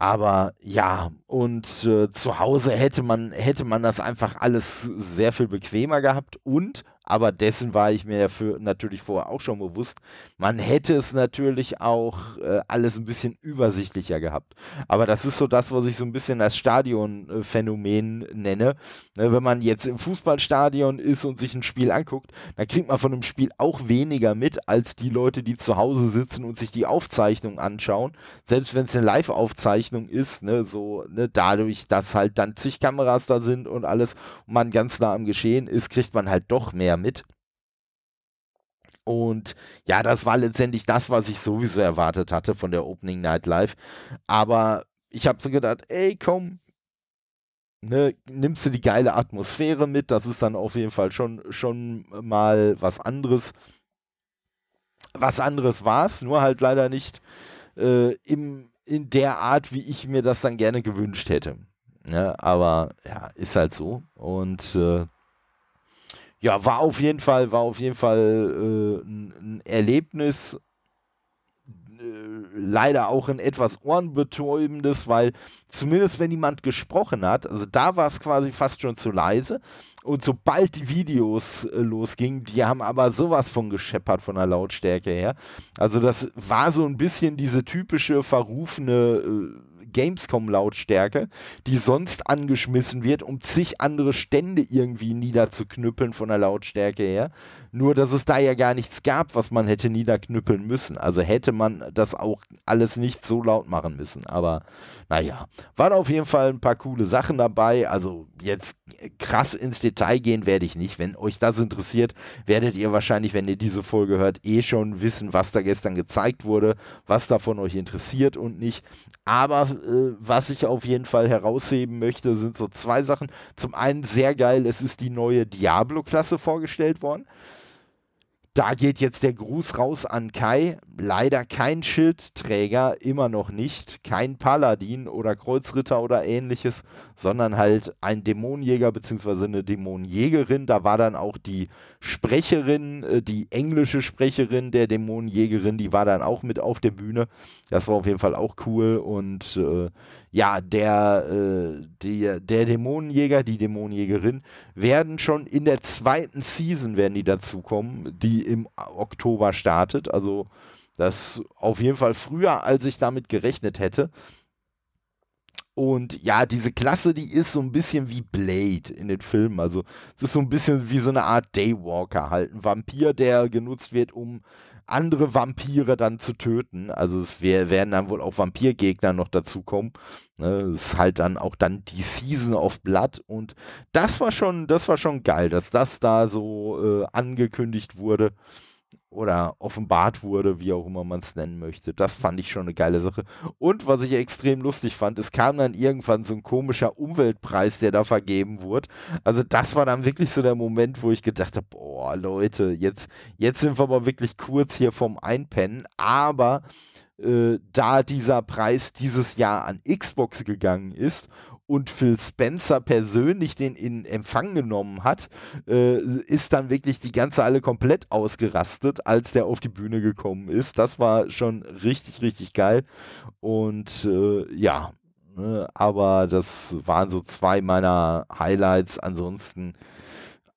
Aber ja, und äh, zu Hause hätte man, hätte man das einfach alles sehr viel bequemer gehabt. Und aber dessen war ich mir dafür natürlich vorher auch schon bewusst. Man hätte es natürlich auch äh, alles ein bisschen übersichtlicher gehabt. Aber das ist so das, was ich so ein bisschen als Stadionphänomen nenne. Ne, wenn man jetzt im Fußballstadion ist und sich ein Spiel anguckt, dann kriegt man von dem Spiel auch weniger mit, als die Leute, die zu Hause sitzen und sich die Aufzeichnung anschauen. Selbst wenn es eine Live-Aufzeichnung ist, ne, so ne, dadurch, dass halt dann zig Kameras da sind und alles und man ganz nah am Geschehen ist, kriegt man halt doch mehr mit. Und ja, das war letztendlich das, was ich sowieso erwartet hatte von der Opening Night Live. Aber ich habe so gedacht, ey, komm, ne, nimmst du die geile Atmosphäre mit. Das ist dann auf jeden Fall schon, schon mal was anderes. Was anderes war es, nur halt leider nicht äh, im, in der Art, wie ich mir das dann gerne gewünscht hätte. Ne, aber ja, ist halt so. Und äh, ja, war auf jeden Fall, war auf jeden Fall äh, ein, ein, Erlebnis, leider auch ein etwas ohrenbetäubendes, weil zumindest wenn jemand gesprochen hat, also da war es quasi fast schon zu leise. Und sobald die Videos äh, losgingen, die haben aber sowas von gescheppert von der Lautstärke her. Also das war so ein bisschen diese typische verrufene äh, Gamescom-Lautstärke, die sonst angeschmissen wird, um zig andere Stände irgendwie niederzuknüppeln von der Lautstärke her. Nur, dass es da ja gar nichts gab, was man hätte niederknüppeln müssen. Also hätte man das auch alles nicht so laut machen müssen. Aber naja, waren auf jeden Fall ein paar coole Sachen dabei. Also jetzt krass ins Detail gehen werde ich nicht. Wenn euch das interessiert, werdet ihr wahrscheinlich, wenn ihr diese Folge hört, eh schon wissen, was da gestern gezeigt wurde, was davon euch interessiert und nicht. Aber äh, was ich auf jeden Fall herausheben möchte, sind so zwei Sachen. Zum einen sehr geil, es ist die neue Diablo-Klasse vorgestellt worden. Da geht jetzt der Gruß raus an Kai. Leider kein Schildträger, immer noch nicht. Kein Paladin oder Kreuzritter oder ähnliches, sondern halt ein Dämonenjäger bzw. eine Dämonenjägerin. Da war dann auch die Sprecherin, äh, die englische Sprecherin der Dämonenjägerin, die war dann auch mit auf der Bühne. Das war auf jeden Fall auch cool. Und äh, ja, der, äh, die, der Dämonenjäger, die Dämonenjägerin werden schon in der zweiten Season werden die dazukommen, die im Oktober startet. Also das auf jeden Fall früher, als ich damit gerechnet hätte. Und ja, diese Klasse, die ist so ein bisschen wie Blade in den Filmen. Also es ist so ein bisschen wie so eine Art Daywalker halt. Ein Vampir, der genutzt wird, um andere Vampire dann zu töten. Also es wär, werden dann wohl auch Vampirgegner noch dazukommen. Ne, ist halt dann auch dann die Season of Blood und das war schon, das war schon geil, dass das da so äh, angekündigt wurde oder offenbart wurde, wie auch immer man es nennen möchte. Das fand ich schon eine geile Sache. Und was ich extrem lustig fand, es kam dann irgendwann so ein komischer Umweltpreis, der da vergeben wurde. Also das war dann wirklich so der Moment, wo ich gedacht habe, boah, Leute, jetzt, jetzt sind wir aber wirklich kurz hier vom Einpennen. Aber äh, da dieser Preis dieses Jahr an Xbox gegangen ist und Phil Spencer persönlich den in Empfang genommen hat, äh, ist dann wirklich die ganze alle komplett ausgerastet, als der auf die Bühne gekommen ist. Das war schon richtig, richtig geil. Und äh, ja, ne, aber das waren so zwei meiner Highlights. Ansonsten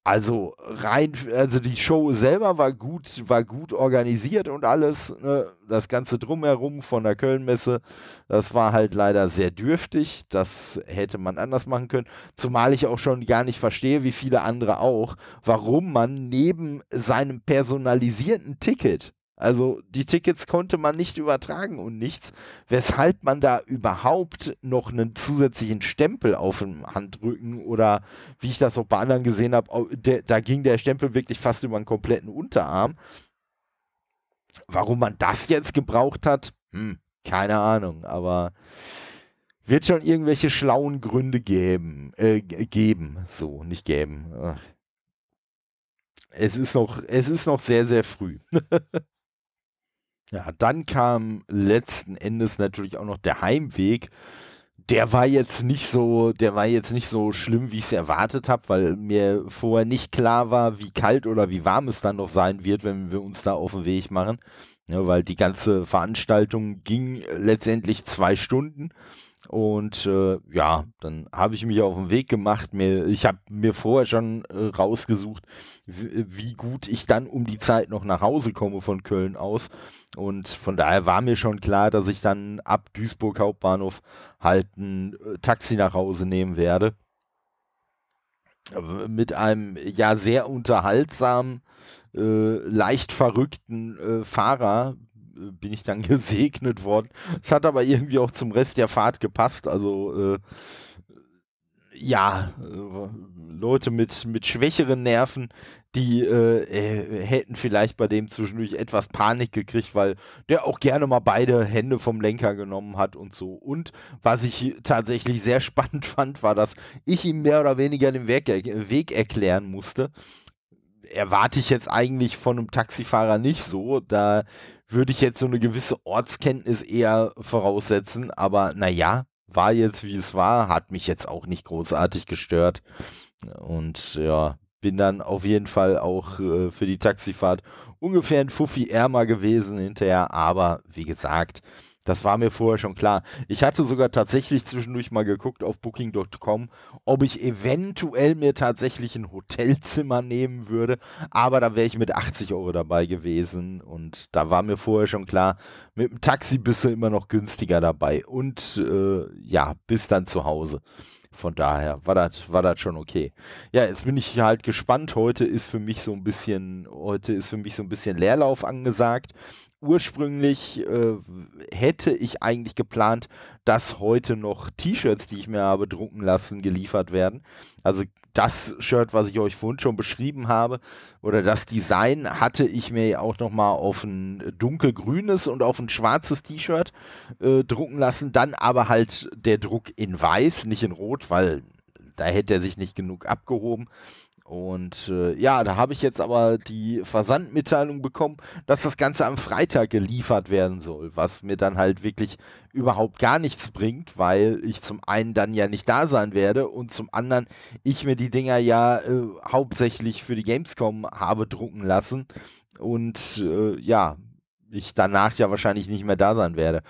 also rein, also die Show selber war gut, war gut organisiert und alles. Ne? Das Ganze drumherum von der Kölnmesse, das war halt leider sehr dürftig. Das hätte man anders machen können. Zumal ich auch schon gar nicht verstehe, wie viele andere auch, warum man neben seinem personalisierten Ticket also die Tickets konnte man nicht übertragen und nichts, weshalb man da überhaupt noch einen zusätzlichen Stempel auf dem Handrücken oder wie ich das auch bei anderen gesehen habe, da ging der Stempel wirklich fast über einen kompletten Unterarm. Warum man das jetzt gebraucht hat, hm, keine Ahnung, aber wird schon irgendwelche schlauen Gründe geben, äh, geben, so, nicht geben. Es ist noch, es ist noch sehr, sehr früh. Ja, dann kam letzten Endes natürlich auch noch der Heimweg. Der war jetzt nicht so, der war jetzt nicht so schlimm, wie ich es erwartet habe, weil mir vorher nicht klar war, wie kalt oder wie warm es dann noch sein wird, wenn wir uns da auf den Weg machen. Ja, weil die ganze Veranstaltung ging letztendlich zwei Stunden. Und äh, ja, dann habe ich mich auf den Weg gemacht. Mir, ich habe mir vorher schon äh, rausgesucht, wie, gut ich dann um die Zeit noch nach Hause komme von Köln aus. Und von daher war mir schon klar, dass ich dann ab Duisburg Hauptbahnhof halt ein äh, Taxi nach Hause nehmen werde. Mit einem ja sehr unterhaltsamen, äh, leicht verrückten äh, Fahrer, bin ich dann gesegnet worden. Es hat aber irgendwie auch zum Rest der Fahrt gepasst. Also äh, ja, äh, Leute mit, mit schwächeren Nerven, die äh, äh, hätten vielleicht bei dem zwischendurch etwas Panik gekriegt, weil der auch gerne mal beide Hände vom Lenker genommen hat und so. Und was ich tatsächlich sehr spannend fand, war, dass ich ihm mehr oder weniger den Weg, Weg erklären musste erwarte ich jetzt eigentlich von einem Taxifahrer nicht so. Da würde ich jetzt so eine gewisse Ortskenntnis eher voraussetzen. Aber naja, war jetzt wie es war, hat mich jetzt auch nicht großartig gestört. Und ja, bin dann auf jeden Fall auch äh, für die Taxifahrt ungefähr ein Fuffi ärmer gewesen hinterher, aber wie gesagt, das war mir vorher schon klar. Ich hatte sogar tatsächlich zwischendurch mal geguckt auf booking.com, ob ich eventuell mir tatsächlich ein Hotelzimmer nehmen würde, aber da wäre ich mit 80 Euro dabei gewesen und da war mir vorher schon klar, mit dem Taxi bist du immer noch günstiger dabei und äh, ja, bis dann zu Hause. Von daher war das war schon okay. Ja, jetzt bin ich halt gespannt. Heute ist für mich so ein bisschen, heute ist für mich so ein bisschen Leerlauf angesagt ursprünglich äh, hätte ich eigentlich geplant, dass heute noch T-Shirts, die ich mir habe drucken lassen, geliefert werden. Also das Shirt, was ich euch vorhin schon beschrieben habe, oder das Design hatte ich mir auch noch mal auf ein dunkelgrünes und auf ein schwarzes T-Shirt äh, drucken lassen. Dann aber halt der Druck in weiß, nicht in rot, weil da hätte er sich nicht genug abgehoben. Und äh, ja, da habe ich jetzt aber die Versandmitteilung bekommen, dass das Ganze am Freitag geliefert werden soll, was mir dann halt wirklich überhaupt gar nichts bringt, weil ich zum einen dann ja nicht da sein werde und zum anderen ich mir die Dinger ja äh, hauptsächlich für die Gamescom habe drucken lassen und äh, ja, ich danach ja wahrscheinlich nicht mehr da sein werde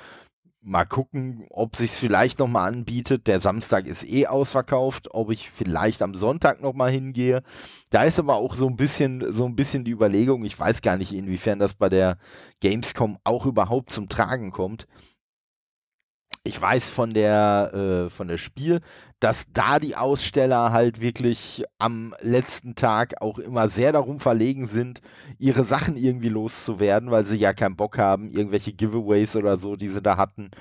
mal gucken, ob sich vielleicht noch mal anbietet. Der Samstag ist eh ausverkauft, ob ich vielleicht am Sonntag noch mal hingehe. Da ist aber auch so ein bisschen so ein bisschen die Überlegung, ich weiß gar nicht, inwiefern das bei der Gamescom auch überhaupt zum Tragen kommt. Ich weiß von der, äh, von der Spiel, dass da die Aussteller halt wirklich am letzten Tag auch immer sehr darum verlegen sind, ihre Sachen irgendwie loszuwerden, weil sie ja keinen Bock haben, irgendwelche Giveaways oder so, die sie da hatten,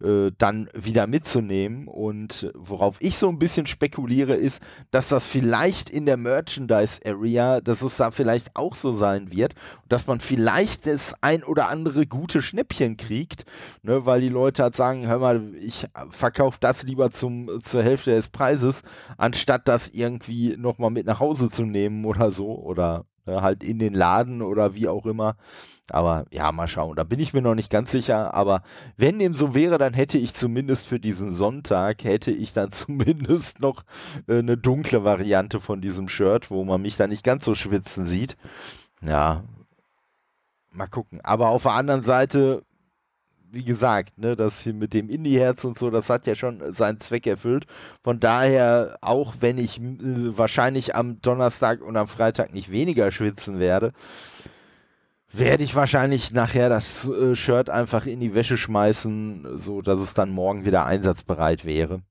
äh, dann wieder mitzunehmen. Und worauf ich so ein bisschen spekuliere, ist, dass das vielleicht in der Merchandise-Area, dass es da vielleicht auch so sein wird, dass man vielleicht das ein oder andere gute Schnäppchen kriegt, ne, weil die Leute halt sagen, hör mal, ich verkaufe das lieber zum, zur Hälfte des Preises, anstatt das irgendwie nochmal mit nach Hause zu nehmen oder so oder äh, halt in den Laden oder wie auch immer. Aber ja, mal schauen. Da bin ich mir noch nicht ganz sicher. Aber wenn dem so wäre, dann hätte ich zumindest für diesen Sonntag, hätte ich dann zumindest noch äh, eine dunkle Variante von diesem Shirt, wo man mich da nicht ganz so schwitzen sieht. Ja, mal gucken. Aber auf der anderen Seite wie gesagt, ne, das hier mit dem Indie-Herz und so, das hat ja schon seinen Zweck erfüllt. Von daher, auch wenn ich äh, wahrscheinlich am Donnerstag und am Freitag nicht weniger schwitzen werde, werde ich wahrscheinlich nachher das äh, Shirt einfach in die Wäsche schmeißen, so dass es dann morgen wieder einsatzbereit wäre.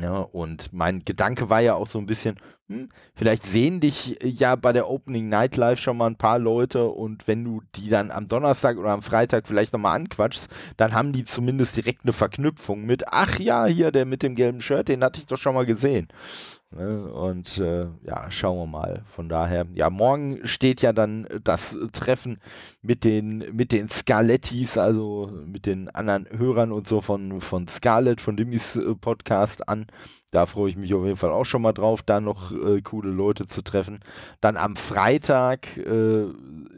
Ja, und mein Gedanke war ja auch so ein bisschen, hm, vielleicht sehen dich äh, ja bei der Opening Night Live schon mal ein paar Leute und wenn du die dann am Donnerstag oder am Freitag vielleicht nochmal anquatschst, dann haben die zumindest direkt eine Verknüpfung mit, ach ja, hier der mit dem gelben Shirt, den hatte ich doch schon mal gesehen. Ne? Und äh, ja, schauen wir mal. Von daher, ja, morgen steht ja dann das Treffen mit den, mit den Scarlettis, also mit den anderen Hörern und so von, von Scarlett, von Dimmys äh, Podcast an. Da freue ich mich auf jeden Fall auch schon mal drauf, da noch äh, coole Leute zu treffen. Dann am Freitag äh,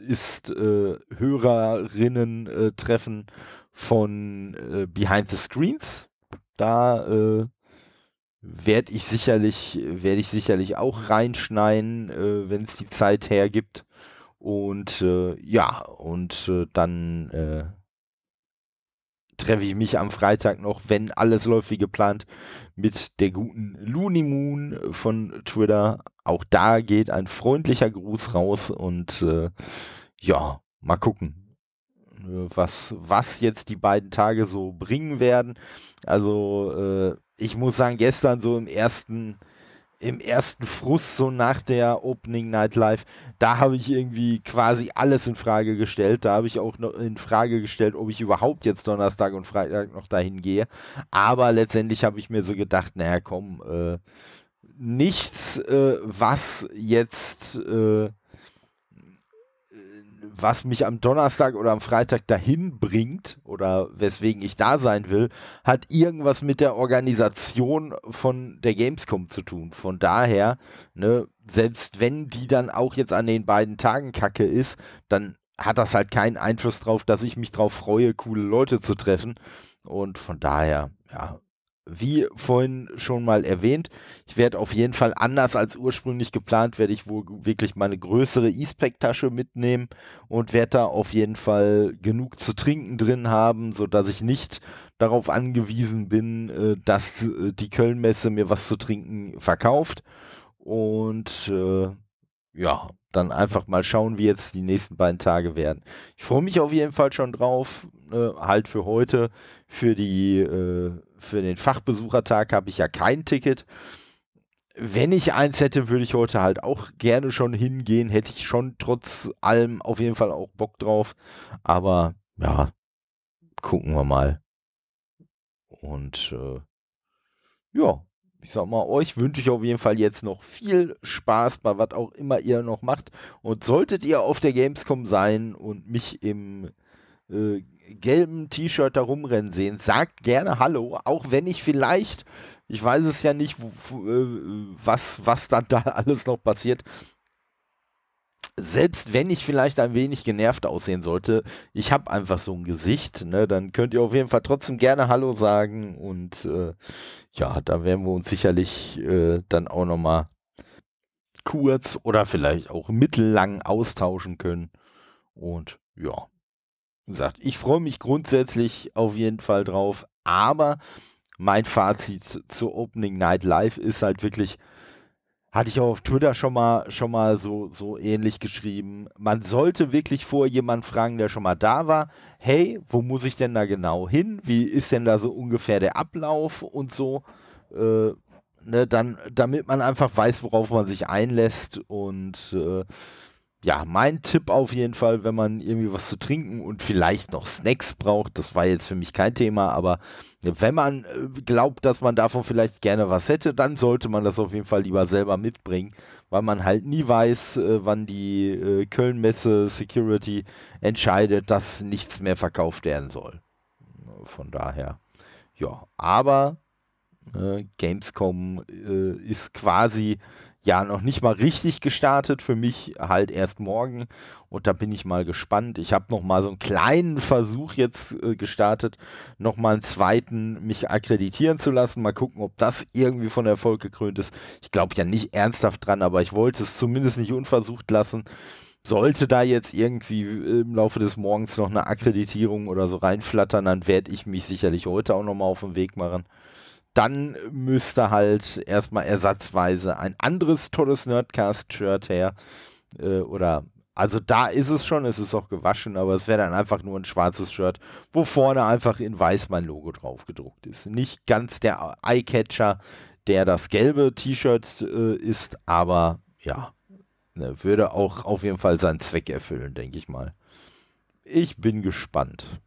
ist äh, Hörerinnen-Treffen äh, von Behind the Screens. Da werde ich sicherlich, werde ich sicherlich auch reinschneiden, äh, wenn es die Zeit hergibt. Und äh, ja, und äh, dann äh, treffe ich mich am Freitag noch, wenn alles läuft wie geplant, mit der guten Looney Moon von Twitter. Auch da geht ein freundlicher Gruß raus und äh, ja, mal gucken, was, was jetzt die beiden Tage so bringen werden. Also äh, ich muss sagen, gestern so im ersten, im ersten Frust, so nach der Opening Night Live, da habe ich irgendwie quasi alles in Frage gestellt. Da habe ich auch noch in Frage gestellt, ob ich überhaupt jetzt Donnerstag und Freitag noch dahin gehe. Aber letztendlich habe ich mir so gedacht, naja, komm, äh, nichts, äh, was jetzt äh, was mich am Donnerstag oder am Freitag dahin bringt oder weswegen ich da sein will, hat irgendwas mit der Organisation von der Gamescom zu tun. Von daher, ne, selbst wenn die dann auch jetzt an den beiden Tagen kacke ist, dann hat das halt keinen Einfluss drauf, dass ich mich drauf freue, coole Leute zu treffen. Und von daher, ja, wie vorhin schon mal erwähnt, ich werde auf jeden Fall anders als ursprünglich geplant, werde ich wohl wirklich meine größere E-Spec-Tasche mitnehmen und werde da auf jeden Fall genug zu trinken drin haben, sodass ich nicht darauf angewiesen bin, äh, dass äh, die Kölnmesse mir was zu trinken verkauft. Und äh, ja, dann einfach mal schauen, wie jetzt die nächsten beiden Tage werden. Ich freue mich auf jeden Fall schon drauf. Äh, halt für heute, für die, äh, für den Fachbesuchertag habe ich ja kein Ticket. Wenn ich eins hätte, würde ich heute halt auch gerne schon hingehen. Hätte ich schon trotz allem auf jeden Fall auch Bock drauf. Aber ja, gucken wir mal. Und äh, ja, ich sag mal, euch wünsche ich auf jeden Fall jetzt noch viel Spaß bei was auch immer ihr noch macht. Und solltet ihr auf der Gamescom sein und mich im äh, gelben T-Shirt da rumrennen sehen, sagt gerne Hallo, auch wenn ich vielleicht, ich weiß es ja nicht, äh, was, was dann da alles noch passiert, selbst wenn ich vielleicht ein wenig genervt aussehen sollte, ich habe einfach so ein Gesicht, ne, dann könnt ihr auf jeden Fall trotzdem gerne Hallo sagen und äh, ja, da werden wir uns sicherlich äh, dann auch nochmal kurz oder vielleicht auch mittellang austauschen können. Und ja, gesagt, ich freue mich grundsätzlich auf jeden Fall drauf, aber mein Fazit zur Opening Night Live ist halt wirklich, hatte ich auch auf Twitter schon mal, schon mal so, so ähnlich geschrieben. Man sollte wirklich vor jemanden fragen, der schon mal da war. Hey, wo muss ich denn da genau hin? Wie ist denn da so ungefähr der Ablauf und so? Äh, ne, dann, damit man einfach weiß, worauf man sich einlässt und äh, ja, mein Tipp auf jeden Fall, wenn man irgendwie was zu trinken und vielleicht noch Snacks braucht, das war jetzt für mich kein Thema, aber wenn man äh, glaubt, dass man davon vielleicht gerne was hätte, dann sollte man das auf jeden Fall lieber selber mitbringen, weil man halt nie weiß, äh, wann die äh, Köln-Messe Security entscheidet, dass nichts mehr verkauft werden soll. Von daher, ja, aber äh, Gamescom äh, ist quasi ja noch nicht mal richtig gestartet, für mich halt erst morgen und da bin ich mal gespannt. Ich habe noch mal so einen kleinen Versuch jetzt äh, gestartet, noch mal einen zweiten mich akkreditieren zu lassen, mal gucken, ob das irgendwie von Erfolg gekrönt ist. Ich glaube ja nicht ernsthaft dran, aber ich wollte es zumindest nicht unversucht lassen. Sollte da jetzt irgendwie im Laufe des Morgens noch eine Akkreditierung oder so reinflattern, dann werde ich mich sicherlich heute auch noch mal auf den Weg machen dann müsste halt erstmal ersatzweise ein anderes tolles Nerdcast-Shirt her. Äh, oder, also da ist es schon, es ist auch gewaschen, aber es wäre dann einfach nur ein schwarzes Shirt, wo vorne einfach in weiß mein Logo drauf gedruckt ist. Nicht ganz der Eyecatcher, der das gelbe T-Shirt äh, ist, aber ja, ne, würde auch auf jeden Fall seinen Zweck erfüllen, denke ich mal. Ich bin gespannt.